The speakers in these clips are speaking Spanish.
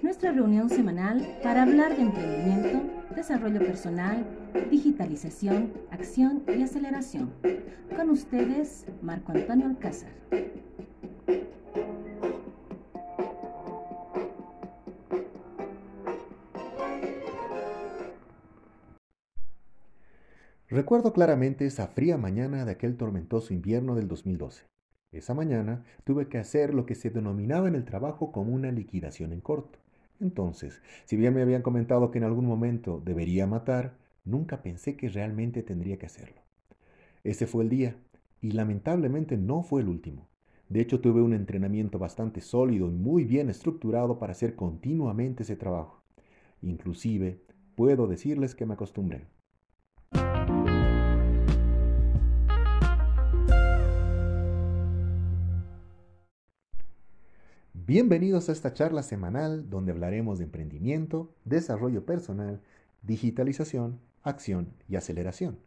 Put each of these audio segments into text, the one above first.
Nuestra reunión semanal para hablar de emprendimiento, desarrollo personal, digitalización, acción y aceleración. Con ustedes, Marco Antonio Alcázar. Recuerdo claramente esa fría mañana de aquel tormentoso invierno del 2012. Esa mañana tuve que hacer lo que se denominaba en el trabajo como una liquidación en corto. Entonces, si bien me habían comentado que en algún momento debería matar, nunca pensé que realmente tendría que hacerlo. Ese fue el día, y lamentablemente no fue el último. De hecho, tuve un entrenamiento bastante sólido y muy bien estructurado para hacer continuamente ese trabajo. Inclusive, puedo decirles que me acostumbré. Bienvenidos a esta charla semanal donde hablaremos de emprendimiento, desarrollo personal, digitalización, acción y aceleración.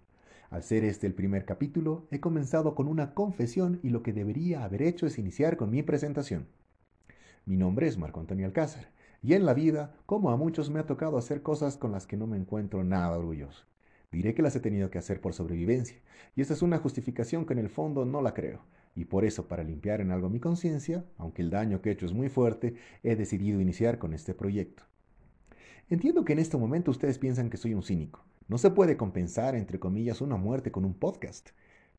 Al ser este el primer capítulo, he comenzado con una confesión y lo que debería haber hecho es iniciar con mi presentación. Mi nombre es Marco Antonio Alcázar y en la vida, como a muchos, me ha tocado hacer cosas con las que no me encuentro nada orgulloso. Diré que las he tenido que hacer por sobrevivencia, y esa es una justificación que en el fondo no la creo y por eso, para limpiar en algo mi conciencia, aunque el daño que he hecho es muy fuerte, he decidido iniciar con este proyecto. Entiendo que en este momento ustedes piensan que soy un cínico. No se puede compensar, entre comillas, una muerte con un podcast.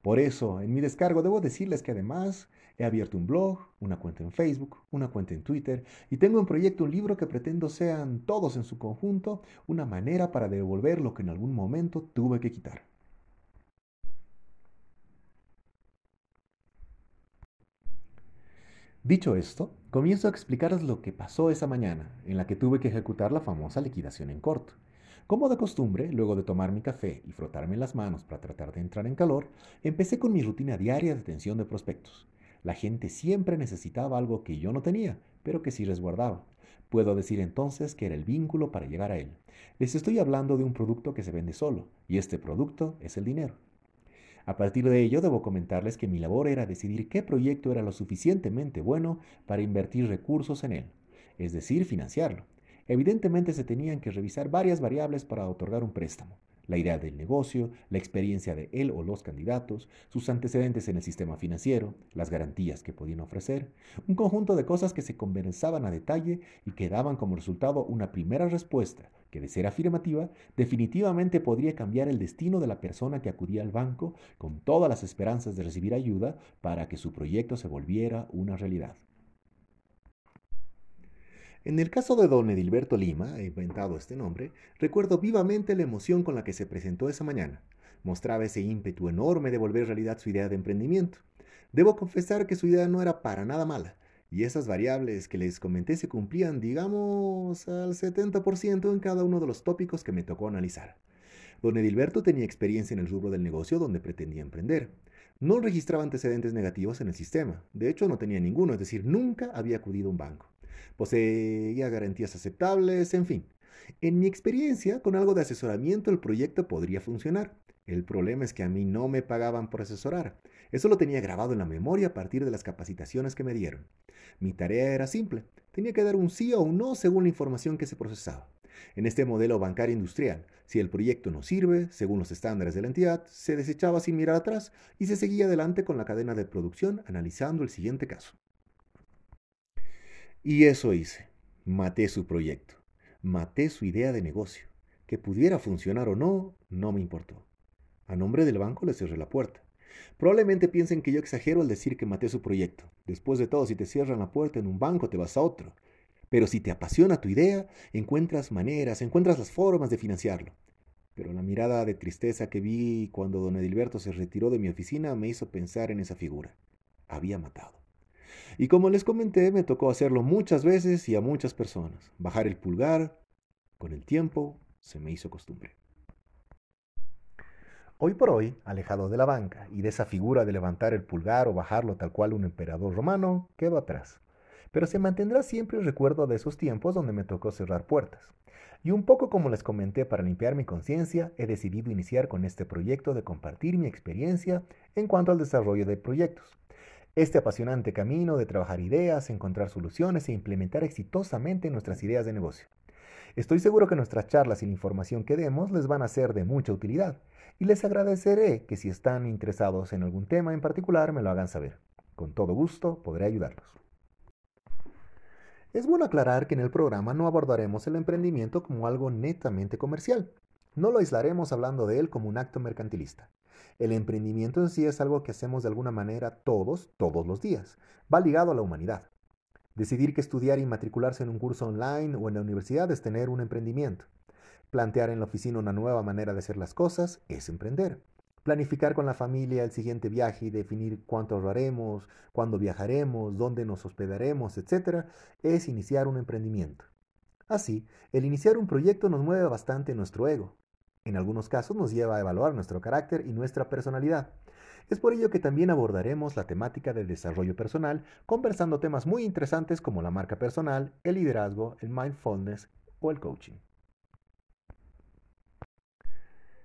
Por eso, en mi descargo debo decirles que además he abierto un blog, una cuenta en Facebook, una cuenta en Twitter y tengo en proyecto un libro que pretendo sean todos en su conjunto una manera para devolver lo que en algún momento tuve que quitar. Dicho esto, comienzo a explicaros lo que pasó esa mañana, en la que tuve que ejecutar la famosa liquidación en corto. Como de costumbre, luego de tomar mi café y frotarme las manos para tratar de entrar en calor, empecé con mi rutina diaria de atención de prospectos. La gente siempre necesitaba algo que yo no tenía, pero que sí resguardaba. Puedo decir entonces que era el vínculo para llegar a él. Les estoy hablando de un producto que se vende solo, y este producto es el dinero. A partir de ello, debo comentarles que mi labor era decidir qué proyecto era lo suficientemente bueno para invertir recursos en él, es decir, financiarlo. Evidentemente se tenían que revisar varias variables para otorgar un préstamo. La idea del negocio, la experiencia de él o los candidatos, sus antecedentes en el sistema financiero, las garantías que podían ofrecer, un conjunto de cosas que se conversaban a detalle y que daban como resultado una primera respuesta que de ser afirmativa, definitivamente podría cambiar el destino de la persona que acudía al banco con todas las esperanzas de recibir ayuda para que su proyecto se volviera una realidad. En el caso de don Edilberto Lima, he inventado este nombre, recuerdo vivamente la emoción con la que se presentó esa mañana. Mostraba ese ímpetu enorme de volver realidad su idea de emprendimiento. Debo confesar que su idea no era para nada mala, y esas variables que les comenté se cumplían, digamos, al 70% en cada uno de los tópicos que me tocó analizar. Don Edilberto tenía experiencia en el rubro del negocio donde pretendía emprender. No registraba antecedentes negativos en el sistema. De hecho, no tenía ninguno, es decir, nunca había acudido a un banco. Poseía garantías aceptables, en fin. En mi experiencia, con algo de asesoramiento el proyecto podría funcionar. El problema es que a mí no me pagaban por asesorar. Eso lo tenía grabado en la memoria a partir de las capacitaciones que me dieron. Mi tarea era simple. Tenía que dar un sí o un no según la información que se procesaba. En este modelo bancario industrial, si el proyecto no sirve, según los estándares de la entidad, se desechaba sin mirar atrás y se seguía adelante con la cadena de producción analizando el siguiente caso. Y eso hice. Maté su proyecto. Maté su idea de negocio. Que pudiera funcionar o no, no me importó. A nombre del banco le cerré la puerta. Probablemente piensen que yo exagero al decir que maté su proyecto. Después de todo, si te cierran la puerta en un banco, te vas a otro. Pero si te apasiona tu idea, encuentras maneras, encuentras las formas de financiarlo. Pero la mirada de tristeza que vi cuando don Edilberto se retiró de mi oficina me hizo pensar en esa figura. Había matado. Y como les comenté, me tocó hacerlo muchas veces y a muchas personas. Bajar el pulgar, con el tiempo, se me hizo costumbre. Hoy por hoy, alejado de la banca y de esa figura de levantar el pulgar o bajarlo tal cual un emperador romano, quedo atrás. Pero se mantendrá siempre el recuerdo de esos tiempos donde me tocó cerrar puertas. Y un poco como les comenté para limpiar mi conciencia, he decidido iniciar con este proyecto de compartir mi experiencia en cuanto al desarrollo de proyectos. Este apasionante camino de trabajar ideas, encontrar soluciones e implementar exitosamente nuestras ideas de negocio. Estoy seguro que nuestras charlas y la información que demos les van a ser de mucha utilidad y les agradeceré que si están interesados en algún tema en particular me lo hagan saber. Con todo gusto podré ayudarlos. Es bueno aclarar que en el programa no abordaremos el emprendimiento como algo netamente comercial. No lo aislaremos hablando de él como un acto mercantilista. El emprendimiento en sí es algo que hacemos de alguna manera todos, todos los días. Va ligado a la humanidad. Decidir que estudiar y matricularse en un curso online o en la universidad es tener un emprendimiento. Plantear en la oficina una nueva manera de hacer las cosas es emprender. Planificar con la familia el siguiente viaje y definir cuánto ahorraremos, cuándo viajaremos, dónde nos hospedaremos, etc., es iniciar un emprendimiento. Así, el iniciar un proyecto nos mueve bastante nuestro ego. En algunos casos nos lleva a evaluar nuestro carácter y nuestra personalidad. Es por ello que también abordaremos la temática del desarrollo personal, conversando temas muy interesantes como la marca personal, el liderazgo, el mindfulness o el coaching.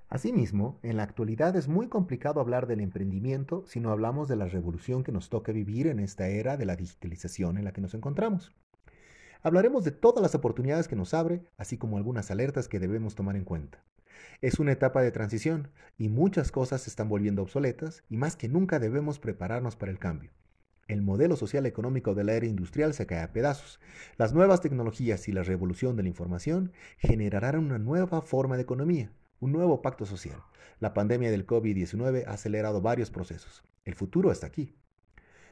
Asimismo, en la actualidad es muy complicado hablar del emprendimiento si no hablamos de la revolución que nos toca vivir en esta era de la digitalización en la que nos encontramos. Hablaremos de todas las oportunidades que nos abre, así como algunas alertas que debemos tomar en cuenta. Es una etapa de transición y muchas cosas se están volviendo obsoletas y más que nunca debemos prepararnos para el cambio. El modelo social económico de la era industrial se cae a pedazos. Las nuevas tecnologías y la revolución de la información generarán una nueva forma de economía, un nuevo pacto social. La pandemia del COVID-19 ha acelerado varios procesos. El futuro está aquí.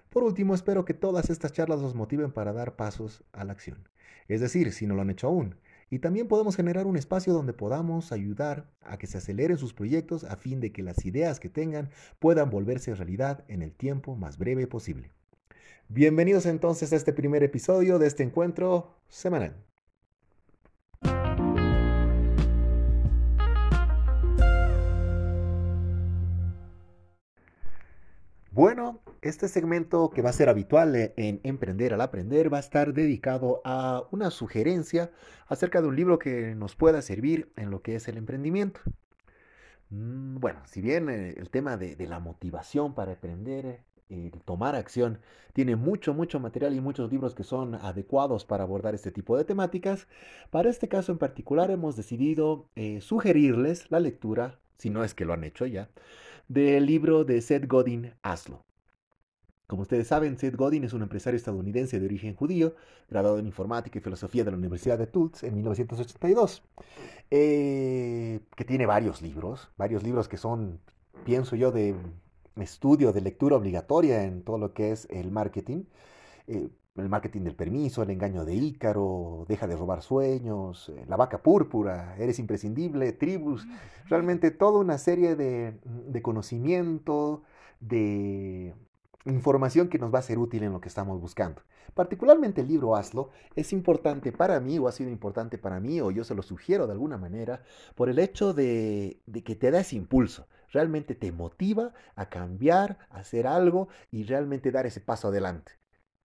Por último, espero que todas estas charlas los motiven para dar pasos a la acción. Es decir, si no lo han hecho aún. Y también podemos generar un espacio donde podamos ayudar a que se aceleren sus proyectos a fin de que las ideas que tengan puedan volverse realidad en el tiempo más breve posible. Bienvenidos entonces a este primer episodio de este encuentro semanal. Bueno, este segmento que va a ser habitual e-, en Emprender al Aprender va a estar dedicado a una sugerencia acerca de un libro que nos pueda servir en lo que es el emprendimiento. Mm, bueno, si bien eh, el tema de, la motivación para emprender, el tomar acción, tiene mucho, mucho material y muchos libros que son adecuados para abordar este tipo de temáticas, para este caso en particular hemos decidido eh, sugerirles la lectura, si no es que lo han hecho ya, del libro de Seth Godin, Hazlo. Como ustedes saben, Seth Godin es un empresario estadounidense de origen judío, graduado en informática y filosofía de la Universidad de Tulsa en 1982, eh, que tiene varios libros, varios libros que son, pienso yo, de estudio, de lectura obligatoria en todo lo que es el marketing. Eh, el marketing del permiso, el engaño de Ícaro, deja de robar sueños, eh, la vaca púrpura, eres imprescindible, tribus, realmente toda una serie de, de conocimiento, de información que nos va a ser útil en lo que estamos buscando. Particularmente el libro Hazlo es importante para mí o ha sido importante para mí o yo se lo sugiero de alguna manera por el hecho de, que te da ese impulso, realmente te motiva a cambiar, a hacer algo y realmente dar ese paso adelante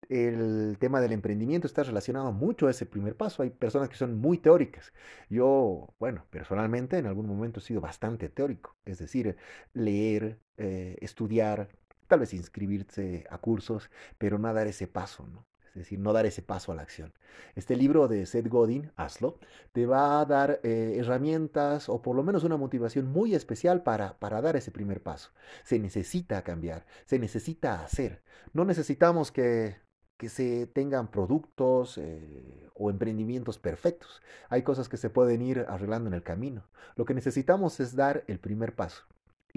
el tema del emprendimiento está relacionado mucho a ese primer paso. Hay personas que son muy teóricas. Yo, bueno, personalmente en algún momento he sido bastante teórico, es decir, leer, eh, estudiar, tal vez inscribirse a cursos, pero no dar ese paso. Es decir, no dar ese paso a la acción. Este libro de Seth Godin, Hazlo, te va a dar eh, herramientas o por lo menos una motivación muy especial para, para dar ese primer paso. Se necesita cambiar, se necesita hacer. No necesitamos que que se tengan productos eh, o emprendimientos perfectos. Hay cosas que se pueden ir arreglando en el camino. Lo que necesitamos es dar el primer paso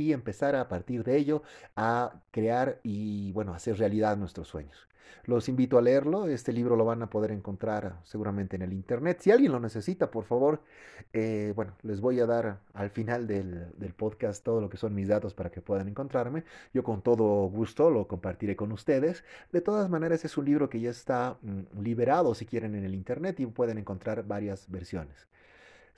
y empezar a partir de ello a crear y bueno, hacer realidad nuestros sueños. Los invito a leerlo. Este libro lo van a poder encontrar seguramente en el internet. Si alguien lo necesita, por favor, eh, bueno, les voy a dar al final del, del, podcast todo lo que son mis datos para que puedan encontrarme. Yo con todo gusto lo compartiré con ustedes. De todas maneras, es un libro que ya está mm, liberado, si quieren, en el internet y pueden encontrar varias versiones.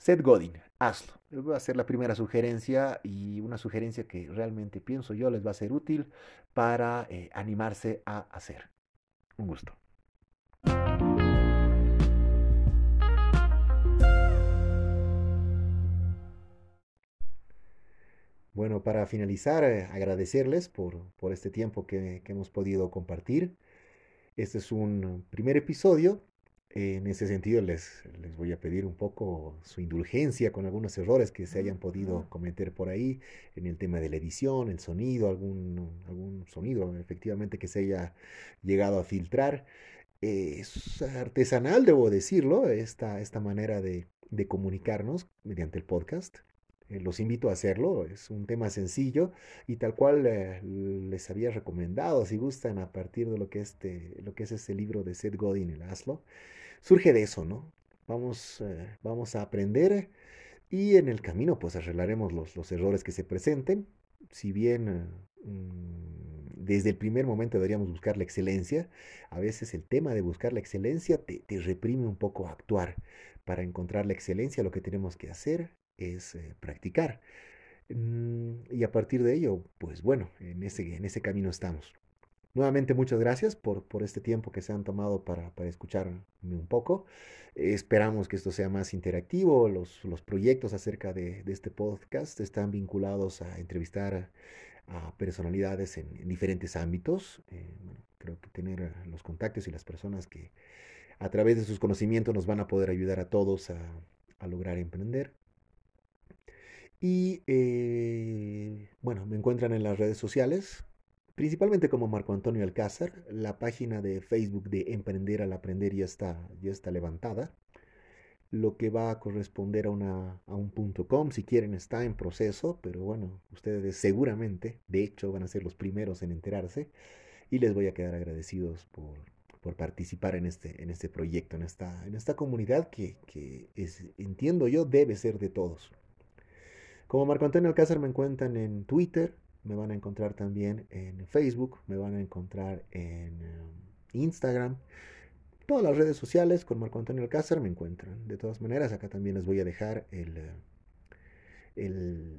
Seth Godin, hazlo. Les voy a hacer la primera sugerencia y una sugerencia que realmente pienso yo les va a ser útil para eh, animarse a hacer. Un gusto. bueno, para finalizar, eh, agradecerles por, por este tiempo que, que hemos podido compartir. Este es un primer episodio en ese sentido, les, les voy a pedir un poco su indulgencia con algunos errores que se hayan podido cometer por ahí en el tema de la edición, el sonido, algún, algún sonido efectivamente que se haya llegado a filtrar. es artesanal, debo decirlo, esta, esta manera de, de comunicarnos mediante el podcast. Eh, los invito a hacerlo, es un tema sencillo y tal cual eh, les había recomendado, si gustan, a partir de lo que, este, lo que es este libro de Seth Godin, el Aslo surge de eso, ¿no? Vamos, eh, vamos a aprender y en el camino pues arreglaremos los, errores que se presenten. Si bien mm, desde el primer momento deberíamos buscar la excelencia, a veces el tema de buscar la excelencia te, te reprime un poco a actuar. Para encontrar la excelencia lo que tenemos que hacer es eh, practicar. Mm, y a partir de ello, pues bueno, en ese, en ese camino estamos. Nuevamente muchas gracias por, por este tiempo que se han tomado para, para escucharme un poco. esperamos que esto sea más interactivo. Los, los proyectos acerca de, de, este podcast están vinculados a entrevistar a, personalidades en, diferentes ámbitos. Eh, creo que tener los contactos y las personas que a través de sus conocimientos nos van a poder ayudar a todos a, a lograr emprender. Y eh, bueno, me encuentran en las redes sociales, principalmente como Marco Antonio Alcázar. La página de Facebook de Emprender al Aprender ya está, ya está levantada. Lo que va a corresponder a, una, a un punto .com, si quieren, está en proceso, pero bueno, ustedes seguramente, de hecho, van a ser los primeros en enterarse y les voy a quedar agradecidos por, por participar en este, en este proyecto, en esta, en esta comunidad que, que es, entiendo yo debe ser de todos. Como Marco Antonio Alcázar me encuentran en Twitter, me van a encontrar también en Facebook, me van a encontrar en um, Instagram. Todas las redes sociales con Marco Antonio Alcázar me encuentran. De todas maneras, acá también les voy a dejar el, el,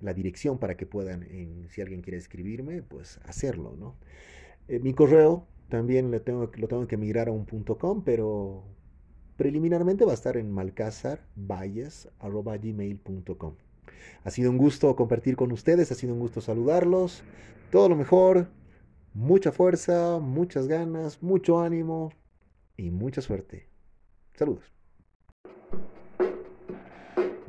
la dirección para que puedan, si alguien quiere escribirme, pues hacerlo, ¿no? Eh, mi correo también lo tengo, que migrar a un punto .com, pero preliminarmente va a estar en malcazarvalles.gmail.com. Ha sido un gusto compartir con ustedes, ha sido un gusto saludarlos. Todo lo mejor, mucha fuerza, muchas ganas, mucho ánimo y mucha suerte. Saludos.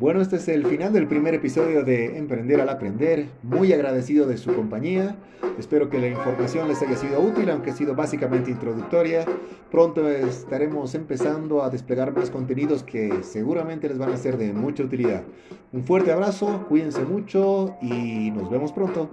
Bueno, este es el final del primer episodio de Emprender al Aprender. Muy agradecido de su compañía. Espero que la información les haya sido útil, aunque ha sido básicamente introductoria. Pronto estaremos empezando a desplegar más contenidos que seguramente les van a ser de mucha utilidad. Un fuerte abrazo, cuídense mucho y nos vemos pronto.